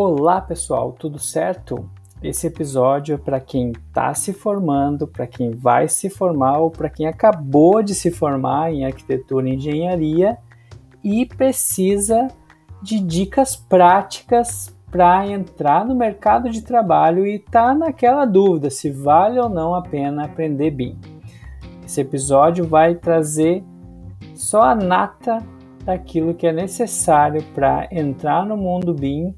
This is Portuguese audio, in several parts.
Olá pessoal, tudo certo? Esse episódio é para quem está se formando, para quem vai se formar ou para quem acabou de se formar em arquitetura e engenharia e precisa de dicas práticas para entrar no mercado de trabalho e está naquela dúvida se vale ou não a pena aprender BIM. Esse episódio vai trazer só a nata daquilo que é necessário para entrar no mundo BIM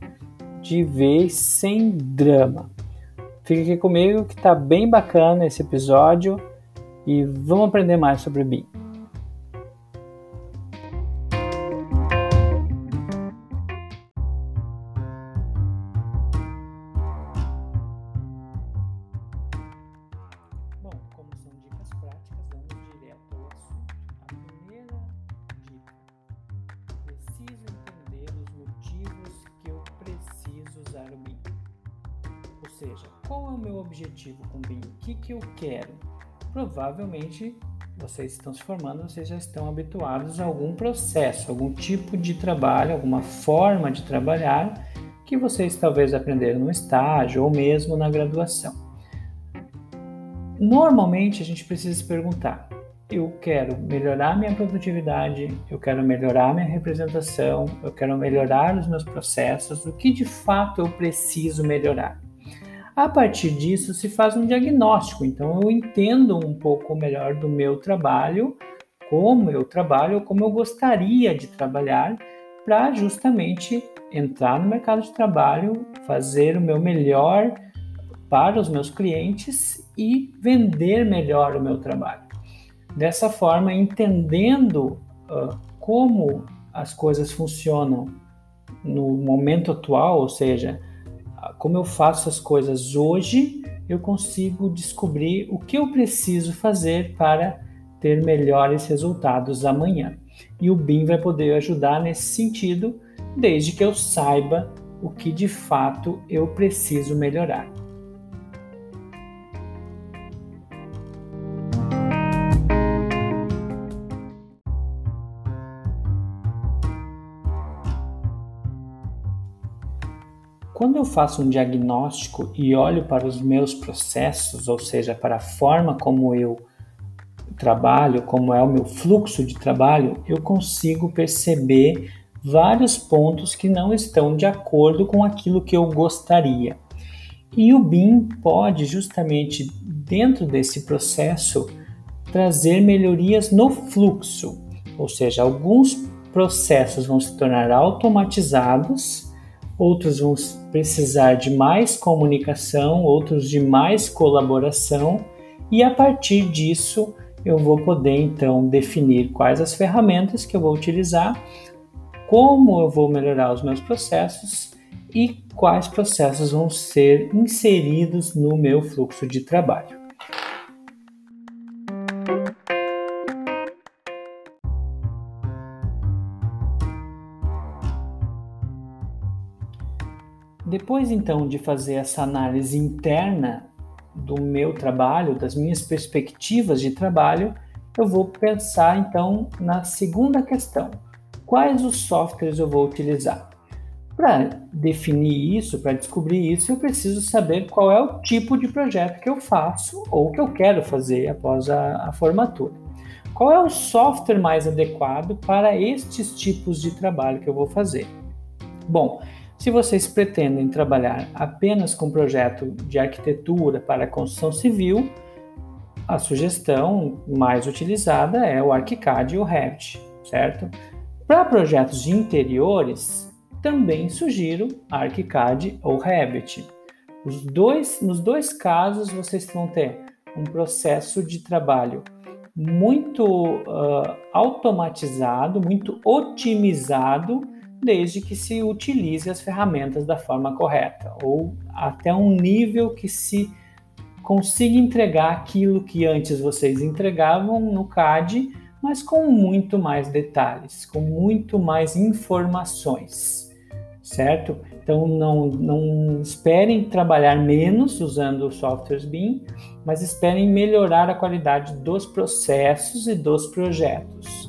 de vez sem drama. Fica aqui comigo que está bem bacana esse episódio e vamos aprender mais sobre BIM. Qual é o meu objetivo com o BIM? O que, que eu quero? Provavelmente vocês estão se formando, vocês já estão habituados a algum processo, algum tipo de trabalho, alguma forma de trabalhar que vocês talvez aprenderam no estágio ou mesmo na graduação. Normalmente a gente precisa se perguntar: eu quero melhorar minha produtividade, eu quero melhorar minha representação, eu quero melhorar os meus processos, o que de fato eu preciso melhorar? A partir disso se faz um diagnóstico, então eu entendo um pouco melhor do meu trabalho, como eu trabalho, como eu gostaria de trabalhar, para justamente entrar no mercado de trabalho, fazer o meu melhor para os meus clientes e vender melhor o meu trabalho. Dessa forma, entendendo uh, como as coisas funcionam no momento atual, ou seja, como eu faço as coisas hoje, eu consigo descobrir o que eu preciso fazer para ter melhores resultados amanhã. E o BIM vai poder ajudar nesse sentido, desde que eu saiba o que de fato eu preciso melhorar. Quando eu faço um diagnóstico e olho para os meus processos, ou seja, para a forma como eu trabalho, como é o meu fluxo de trabalho, eu consigo perceber vários pontos que não estão de acordo com aquilo que eu gostaria. E o BIM pode justamente dentro desse processo trazer melhorias no fluxo, ou seja, alguns processos vão se tornar automatizados outros vão precisar de mais comunicação, outros de mais colaboração, e a partir disso eu vou poder então definir quais as ferramentas que eu vou utilizar, como eu vou melhorar os meus processos e quais processos vão ser inseridos no meu fluxo de trabalho. Depois então de fazer essa análise interna do meu trabalho, das minhas perspectivas de trabalho, eu vou pensar então na segunda questão: quais os softwares eu vou utilizar? Para definir isso, para descobrir isso, eu preciso saber qual é o tipo de projeto que eu faço ou que eu quero fazer após a, a formatura. Qual é o software mais adequado para estes tipos de trabalho que eu vou fazer? Bom, se vocês pretendem trabalhar apenas com projeto de arquitetura para construção civil, a sugestão mais utilizada é o ArchiCAD e o Revit, certo? Para projetos de interiores, também sugiro ArchiCAD ou Revit. Os dois, nos dois casos, vocês vão ter um processo de trabalho muito uh, automatizado, muito otimizado desde que se utilize as ferramentas da forma correta, ou até um nível que se consiga entregar aquilo que antes vocês entregavam no CAD, mas com muito mais detalhes, com muito mais informações, certo? Então não, não esperem trabalhar menos usando softwares BIM, mas esperem melhorar a qualidade dos processos e dos projetos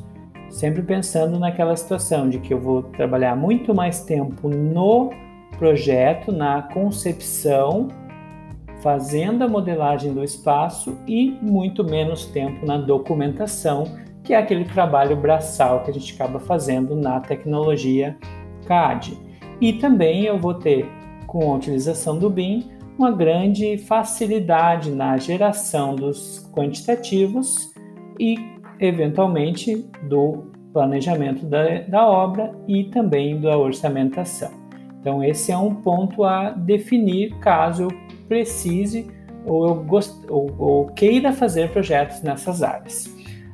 sempre pensando naquela situação de que eu vou trabalhar muito mais tempo no projeto, na concepção, fazendo a modelagem do espaço e muito menos tempo na documentação, que é aquele trabalho braçal que a gente acaba fazendo na tecnologia CAD. E também eu vou ter, com a utilização do BIM, uma grande facilidade na geração dos quantitativos e, eventualmente, do planejamento da, da obra e também da orçamentação. Então, esse é um ponto a definir caso eu precise ou eu gost, ou, ou queira fazer projetos nessas áreas.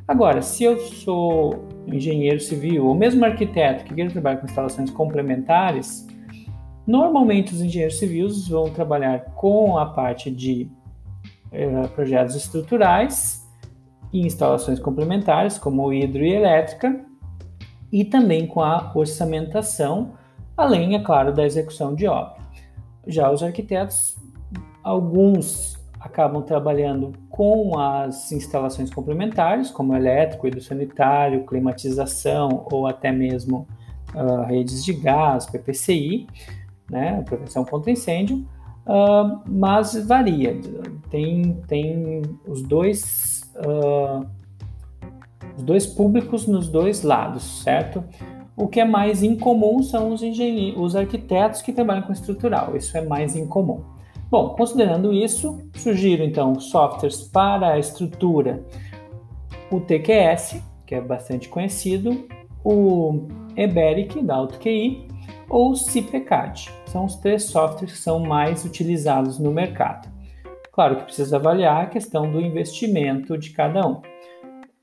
Agora, se eu sou engenheiro civil ou mesmo arquiteto que queira trabalhar com instalações complementares, normalmente os engenheiros civis vão trabalhar com a parte de eh, projetos estruturais e instalações complementares, como hidro e e também com a orçamentação, além, é claro, da execução de obra. Já os arquitetos, alguns acabam trabalhando com as instalações complementares, como elétrico, hidrossanitário, climatização ou até mesmo uh, redes de gás, PPCI, né, prevenção contra incêndio, uh, mas varia. Tem, tem os dois uh, os dois públicos nos dois lados, certo? O que é mais incomum são os engenheiros, os arquitetos que trabalham com estrutural. Isso é mais incomum. Bom, considerando isso, sugiro então softwares para a estrutura, o TQS, que é bastante conhecido, o Eberic da AutoQI ou o CIPECAD. São os três softwares que são mais utilizados no mercado. Claro que precisa avaliar a questão do investimento de cada um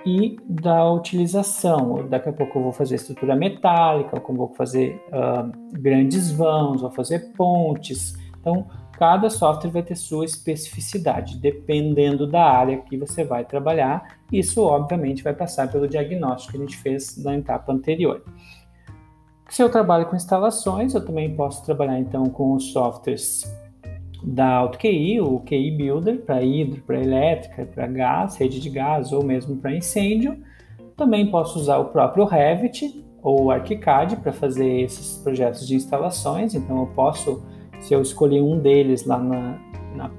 e da utilização. Daqui a pouco eu vou fazer estrutura metálica, como vou fazer uh, grandes vãos, vou fazer pontes. Então, cada software vai ter sua especificidade, dependendo da área que você vai trabalhar. Isso, obviamente, vai passar pelo diagnóstico que a gente fez na etapa anterior. Se eu trabalho com instalações, eu também posso trabalhar então com os softwares da AutoQI, o QI Builder para hidro, para elétrica, para gás, rede de gás ou mesmo para incêndio. Também posso usar o próprio Revit ou ArchiCAD para fazer esses projetos de instalações. Então eu posso, se eu escolher um deles lá na, na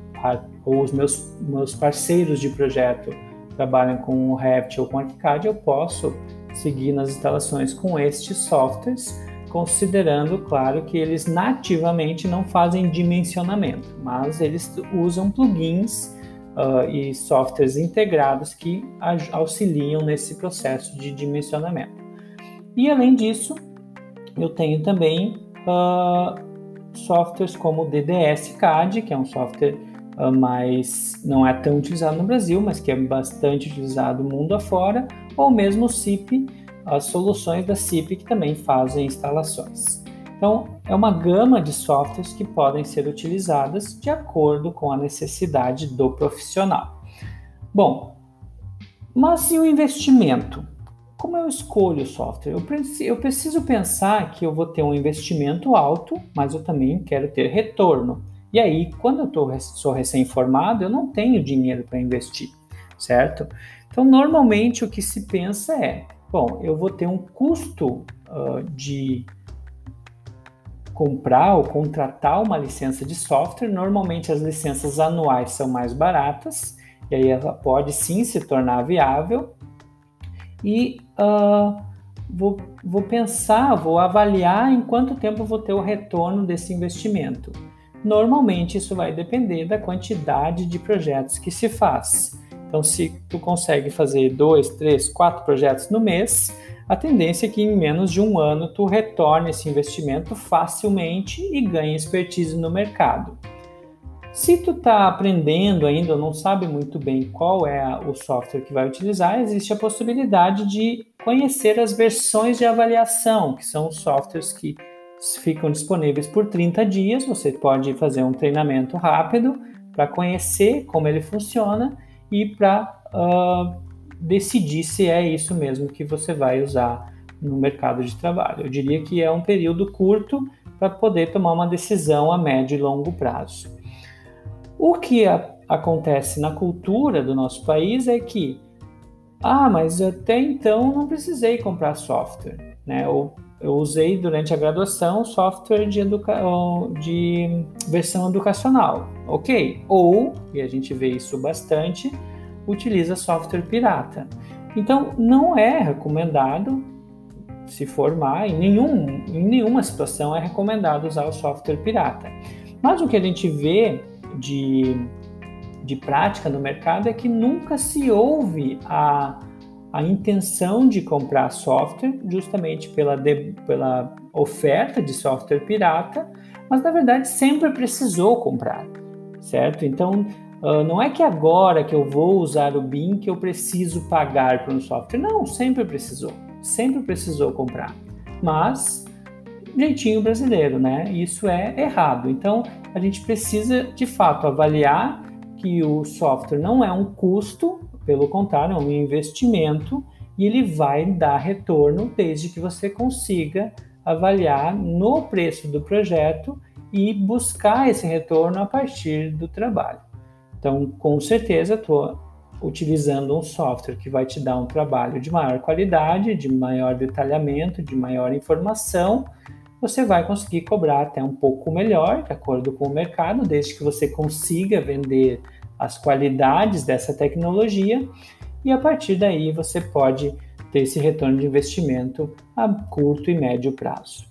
ou os meus, meus parceiros de projeto trabalham com o Revit ou com o ArchiCAD, eu posso seguir nas instalações com estes softwares considerando, claro, que eles nativamente não fazem dimensionamento, mas eles usam plugins uh, e softwares integrados que auxiliam nesse processo de dimensionamento. E além disso, eu tenho também uh, softwares como o DDS CAD, que é um software uh, mais não é tão utilizado no Brasil, mas que é bastante utilizado mundo afora, ou mesmo o CIP, as soluções da CIP que também fazem instalações. Então, é uma gama de softwares que podem ser utilizadas de acordo com a necessidade do profissional. Bom, mas e o investimento? Como eu escolho o software? Eu preciso pensar que eu vou ter um investimento alto, mas eu também quero ter retorno. E aí, quando eu tô, sou recém-formado, eu não tenho dinheiro para investir, certo? Então, normalmente o que se pensa é: Bom, eu vou ter um custo uh, de comprar ou contratar uma licença de software. Normalmente as licenças anuais são mais baratas e aí ela pode sim se tornar viável. E uh, vou, vou pensar, vou avaliar em quanto tempo vou ter o retorno desse investimento. Normalmente isso vai depender da quantidade de projetos que se faz. Então, se tu consegue fazer dois, três, quatro projetos no mês, a tendência é que em menos de um ano tu retorne esse investimento facilmente e ganhe expertise no mercado. Se tu está aprendendo ainda ou não sabe muito bem qual é o software que vai utilizar, existe a possibilidade de conhecer as versões de avaliação, que são os softwares que ficam disponíveis por 30 dias. Você pode fazer um treinamento rápido para conhecer como ele funciona e para uh, decidir se é isso mesmo que você vai usar no mercado de trabalho. Eu diria que é um período curto para poder tomar uma decisão a médio e longo prazo. O que a, acontece na cultura do nosso país é que, ah, mas até então não precisei comprar software, né? Ou eu usei durante a graduação software de, educa de versão educacional, ok? Ou, e a gente vê isso bastante, utiliza software pirata. Então, não é recomendado se formar, em, nenhum, em nenhuma situação é recomendado usar o software pirata. Mas o que a gente vê de, de prática no mercado é que nunca se ouve a a intenção de comprar software justamente pela, de, pela oferta de software pirata, mas na verdade sempre precisou comprar, certo? Então uh, não é que agora que eu vou usar o BIM que eu preciso pagar por um software, não, sempre precisou, sempre precisou comprar, mas jeitinho brasileiro, né? Isso é errado. Então a gente precisa de fato avaliar que o software não é um custo pelo contrário, é um investimento e ele vai dar retorno desde que você consiga avaliar no preço do projeto e buscar esse retorno a partir do trabalho. Então, com certeza, estou utilizando um software que vai te dar um trabalho de maior qualidade, de maior detalhamento, de maior informação. Você vai conseguir cobrar até um pouco melhor, de acordo com o mercado, desde que você consiga vender as qualidades dessa tecnologia e a partir daí você pode ter esse retorno de investimento a curto e médio prazo.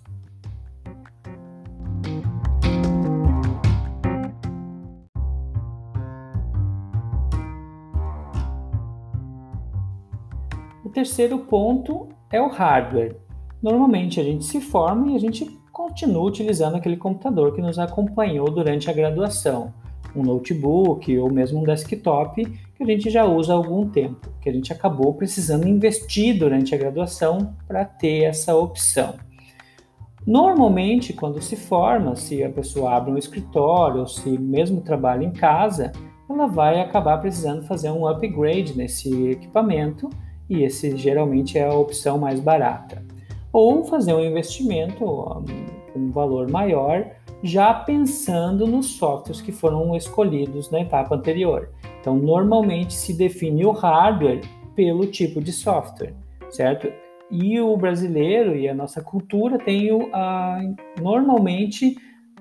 O terceiro ponto é o hardware. Normalmente a gente se forma e a gente continua utilizando aquele computador que nos acompanhou durante a graduação um notebook ou mesmo um desktop que a gente já usa há algum tempo, que a gente acabou precisando investir durante a graduação para ter essa opção. Normalmente, quando se forma, se a pessoa abre um escritório ou se mesmo trabalha em casa, ela vai acabar precisando fazer um upgrade nesse equipamento e esse geralmente é a opção mais barata. Ou fazer um investimento um valor maior já pensando nos softwares que foram escolhidos na etapa anterior. Então, normalmente se define o hardware pelo tipo de software, certo? E o brasileiro e a nossa cultura tem o, a, normalmente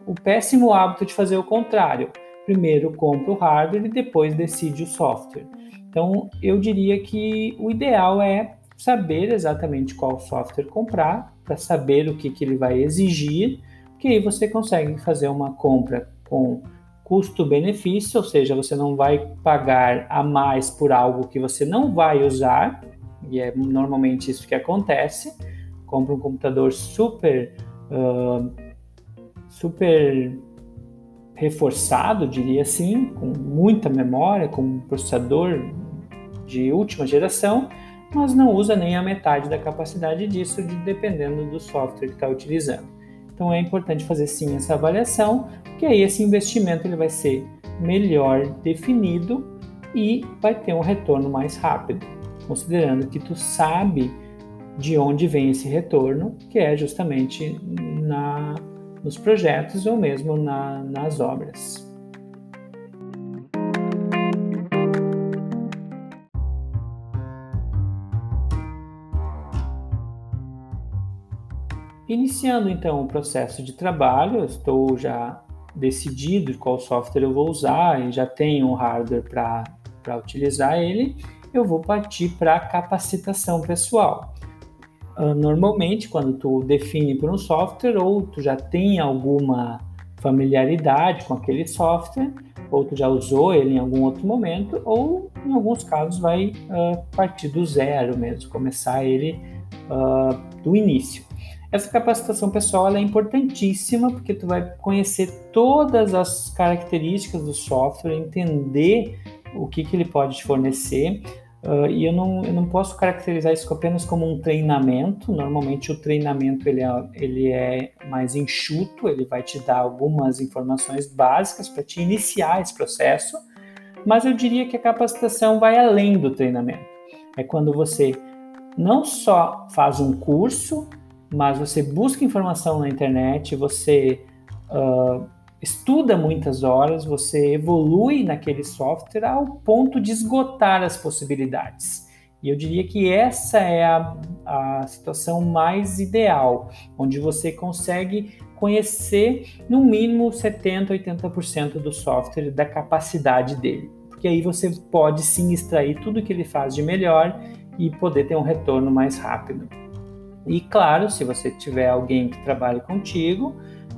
o péssimo hábito de fazer o contrário. Primeiro compra o hardware e depois decide o software. Então, eu diria que o ideal é saber exatamente qual software comprar, para saber o que, que ele vai exigir que aí você consegue fazer uma compra com custo-benefício, ou seja, você não vai pagar a mais por algo que você não vai usar, e é normalmente isso que acontece. Compra um computador super, uh, super reforçado, diria assim, com muita memória, com um processador de última geração, mas não usa nem a metade da capacidade disso, de, dependendo do software que está utilizando. Então é importante fazer sim essa avaliação, porque aí esse investimento ele vai ser melhor definido e vai ter um retorno mais rápido, considerando que tu sabe de onde vem esse retorno, que é justamente na, nos projetos ou mesmo na, nas obras. Iniciando então o processo de trabalho, estou já decidido qual software eu vou usar e já tenho um hardware para utilizar ele, eu vou partir para a capacitação pessoal. Uh, normalmente, quando tu define por um software, ou tu já tem alguma familiaridade com aquele software, ou tu já usou ele em algum outro momento, ou em alguns casos vai uh, partir do zero mesmo, começar ele uh, do início. Essa capacitação pessoal é importantíssima porque tu vai conhecer todas as características do software, entender o que, que ele pode te fornecer. Uh, e eu não, eu não posso caracterizar isso apenas como um treinamento. Normalmente o treinamento ele é, ele é mais enxuto, ele vai te dar algumas informações básicas para te iniciar esse processo. Mas eu diria que a capacitação vai além do treinamento. É quando você não só faz um curso, mas você busca informação na internet, você uh, estuda muitas horas, você evolui naquele software ao ponto de esgotar as possibilidades. E eu diria que essa é a, a situação mais ideal, onde você consegue conhecer no mínimo 70, 80% do software, da capacidade dele. Porque aí você pode sim extrair tudo que ele faz de melhor e poder ter um retorno mais rápido. E claro, se você tiver alguém que trabalhe contigo,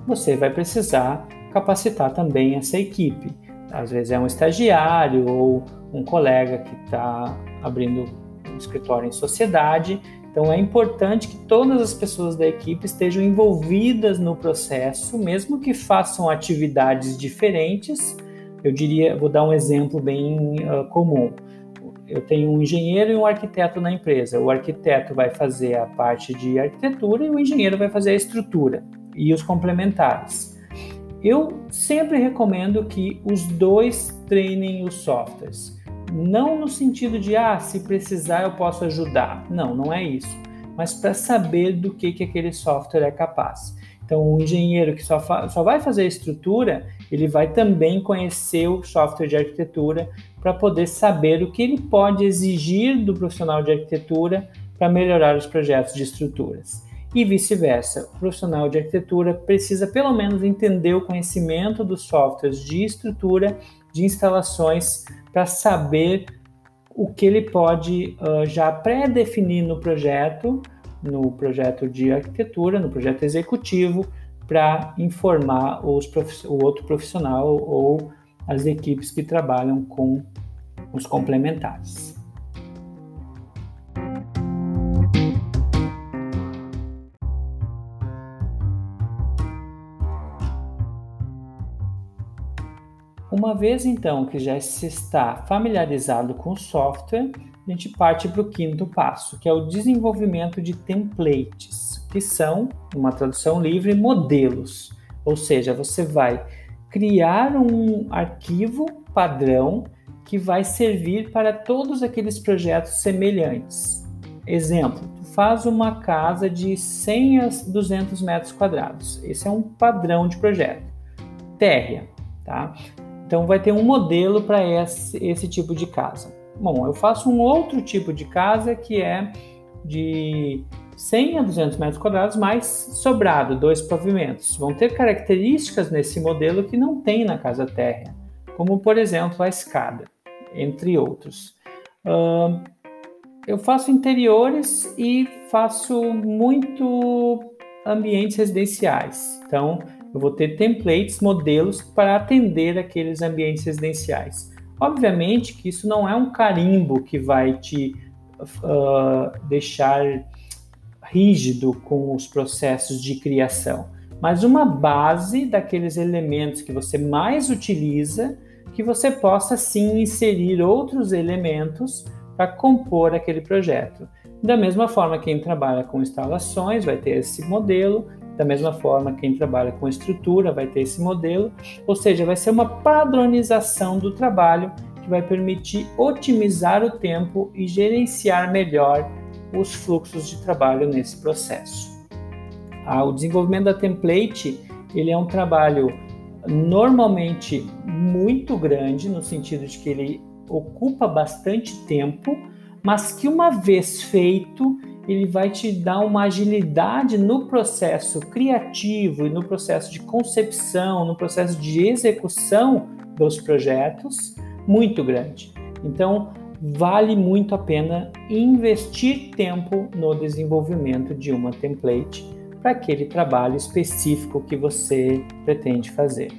você vai precisar capacitar também essa equipe. Às vezes é um estagiário ou um colega que está abrindo um escritório em sociedade. Então é importante que todas as pessoas da equipe estejam envolvidas no processo, mesmo que façam atividades diferentes. Eu diria, vou dar um exemplo bem uh, comum eu tenho um engenheiro e um arquiteto na empresa. O arquiteto vai fazer a parte de arquitetura e o engenheiro vai fazer a estrutura e os complementares. Eu sempre recomendo que os dois treinem os softwares. Não no sentido de, ah, se precisar eu posso ajudar. Não, não é isso. Mas para saber do que, que aquele software é capaz. Então, o engenheiro que só, só vai fazer a estrutura, ele vai também conhecer o software de arquitetura para poder saber o que ele pode exigir do profissional de arquitetura para melhorar os projetos de estruturas. E vice-versa, o profissional de arquitetura precisa pelo menos entender o conhecimento dos softwares de estrutura, de instalações, para saber o que ele pode uh, já pré-definir no projeto, no projeto de arquitetura, no projeto executivo, para informar os o outro profissional ou as equipes que trabalham com os complementares. Uma vez então que já se está familiarizado com o software, a gente parte para o quinto passo, que é o desenvolvimento de templates, que são, uma tradução livre, modelos. Ou seja, você vai criar um arquivo padrão que vai servir para todos aqueles projetos semelhantes. Exemplo, tu faz uma casa de 100 a 200 metros quadrados. Esse é um padrão de projeto. Térrea, tá? Então vai ter um modelo para esse, esse tipo de casa. Bom, eu faço um outro tipo de casa que é de 100 a 200 metros quadrados, mais sobrado, dois pavimentos. Vão ter características nesse modelo que não tem na casa térrea, como por exemplo a escada, entre outros. Uh, eu faço interiores e faço muito ambientes residenciais. Então, eu vou ter templates, modelos para atender aqueles ambientes residenciais. Obviamente que isso não é um carimbo que vai te uh, deixar rígido com os processos de criação, mas uma base daqueles elementos que você mais utiliza, que você possa sim inserir outros elementos para compor aquele projeto. Da mesma forma, quem trabalha com instalações vai ter esse modelo, da mesma forma, quem trabalha com estrutura vai ter esse modelo, ou seja, vai ser uma padronização do trabalho que vai permitir otimizar o tempo e gerenciar melhor os fluxos de trabalho nesse processo. Ah, o desenvolvimento da template ele é um trabalho normalmente muito grande no sentido de que ele ocupa bastante tempo, mas que uma vez feito ele vai te dar uma agilidade no processo criativo e no processo de concepção, no processo de execução dos projetos muito grande. Então, vale muito a pena investir tempo no desenvolvimento de uma template para aquele trabalho específico que você pretende fazer.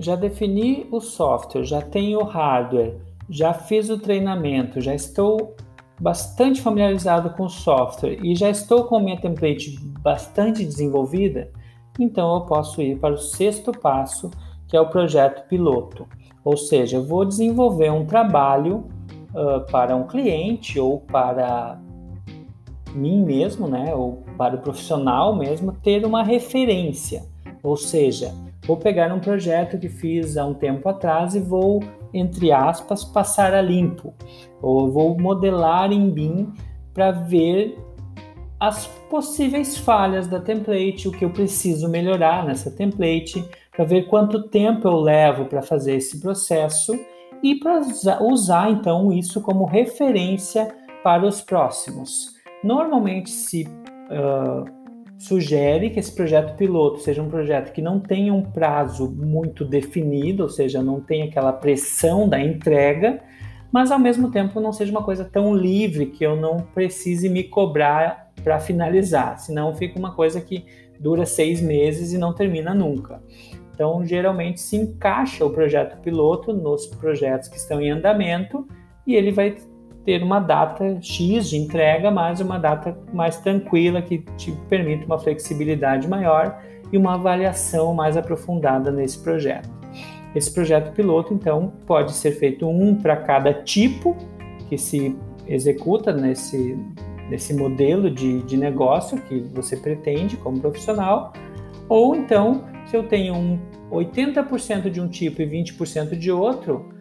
Já defini o software, já tenho o hardware, já fiz o treinamento, já estou bastante familiarizado com o software e já estou com minha template bastante desenvolvida, então eu posso ir para o sexto passo, que é o projeto piloto. Ou seja, eu vou desenvolver um trabalho uh, para um cliente ou para mim mesmo, né, ou para o profissional mesmo, ter uma referência. Ou seja, vou pegar um projeto que fiz há um tempo atrás e vou entre aspas, passar a limpo. Ou vou modelar em BIM para ver as possíveis falhas da template, o que eu preciso melhorar nessa template, para ver quanto tempo eu levo para fazer esse processo e para usar então isso como referência para os próximos. Normalmente se uh, sugere que esse projeto piloto seja um projeto que não tenha um prazo muito definido, ou seja, não tenha aquela pressão da entrega, mas ao mesmo tempo não seja uma coisa tão livre que eu não precise me cobrar para finalizar, senão fica uma coisa que dura seis meses e não termina nunca. Então, geralmente se encaixa o projeto piloto nos projetos que estão em andamento e ele vai ter uma data X de entrega, mas uma data mais tranquila que te permite uma flexibilidade maior e uma avaliação mais aprofundada nesse projeto. Esse projeto piloto, então, pode ser feito um para cada tipo que se executa nesse, nesse modelo de, de negócio que você pretende como profissional, ou então, se eu tenho um 80% de um tipo e 20% de outro,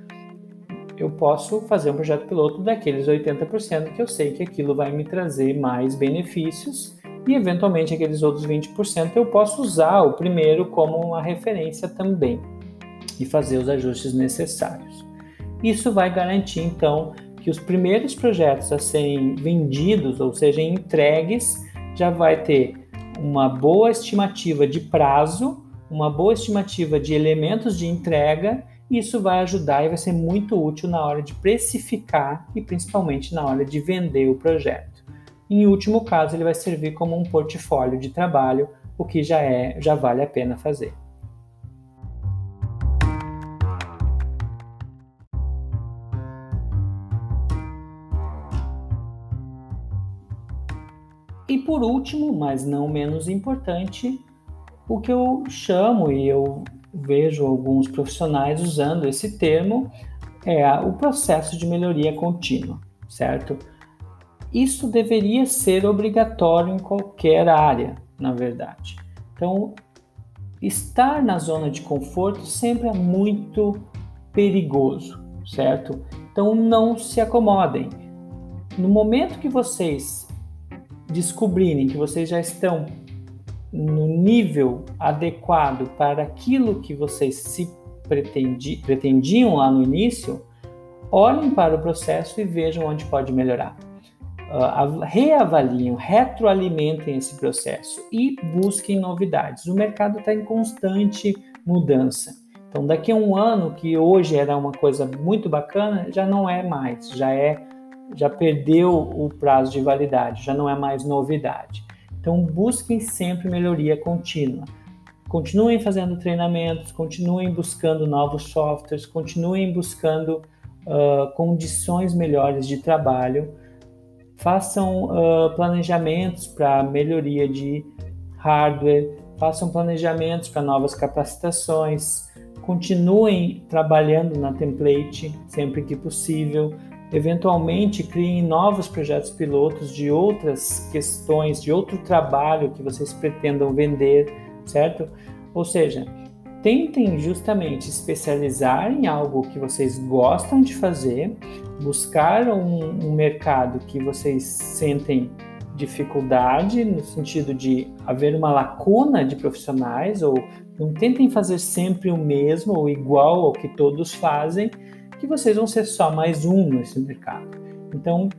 eu posso fazer um projeto piloto daqueles 80% que eu sei que aquilo vai me trazer mais benefícios e eventualmente aqueles outros 20% eu posso usar o primeiro como uma referência também e fazer os ajustes necessários. Isso vai garantir então que os primeiros projetos a serem vendidos, ou seja, entregues, já vai ter uma boa estimativa de prazo, uma boa estimativa de elementos de entrega isso vai ajudar e vai ser muito útil na hora de precificar e principalmente na hora de vender o projeto. Em último caso, ele vai servir como um portfólio de trabalho, o que já é, já vale a pena fazer. E por último, mas não menos importante, o que eu chamo e eu vejo alguns profissionais usando esse termo, é o processo de melhoria contínua, certo? Isso deveria ser obrigatório em qualquer área, na verdade. Então, estar na zona de conforto sempre é muito perigoso, certo? Então, não se acomodem. No momento que vocês descobrirem que vocês já estão no nível adequado para aquilo que vocês se pretendi, pretendiam lá no início, olhem para o processo e vejam onde pode melhorar. Uh, reavaliem, retroalimentem esse processo e busquem novidades. O mercado está em constante mudança. Então, daqui a um ano, que hoje era uma coisa muito bacana, já não é mais, já é, já perdeu o prazo de validade, já não é mais novidade. Então, busquem sempre melhoria contínua. Continuem fazendo treinamentos, continuem buscando novos softwares, continuem buscando uh, condições melhores de trabalho, façam uh, planejamentos para melhoria de hardware, façam planejamentos para novas capacitações, continuem trabalhando na template sempre que possível, Eventualmente, criem novos projetos pilotos de outras questões, de outro trabalho que vocês pretendam vender, certo? Ou seja, tentem justamente especializar em algo que vocês gostam de fazer, buscar um, um mercado que vocês sentem dificuldade, no sentido de haver uma lacuna de profissionais, ou não tentem fazer sempre o mesmo ou igual ao que todos fazem, que vocês vão ser só mais um nesse mercado. Então,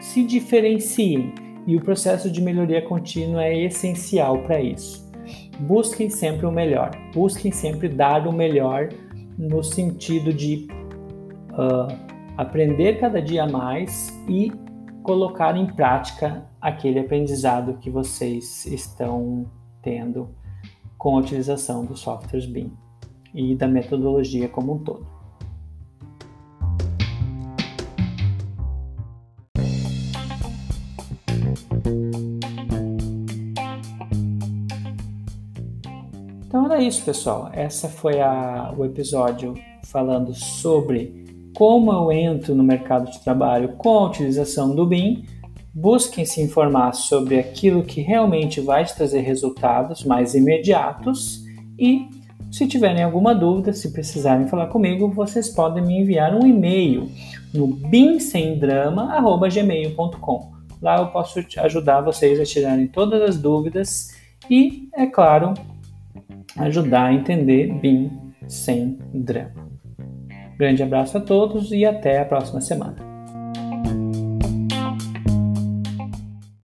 se diferenciem e o processo de melhoria contínua é essencial para isso. Busquem sempre o melhor, busquem sempre dar o melhor no sentido de uh, aprender cada dia mais e colocar em prática aquele aprendizado que vocês estão tendo com a utilização dos softwares BIM e da metodologia como um todo. Então era isso, pessoal. Essa foi a, o episódio falando sobre como eu entro no mercado de trabalho com a utilização do BIM. Busquem se informar sobre aquilo que realmente vai te trazer resultados mais imediatos e se tiverem alguma dúvida, se precisarem falar comigo, vocês podem me enviar um e-mail no bimsemdrama@gmail.com Lá eu posso ajudar vocês a tirarem todas as dúvidas e, é claro, ajudar a entender BIM sem drama. Grande abraço a todos e até a próxima semana.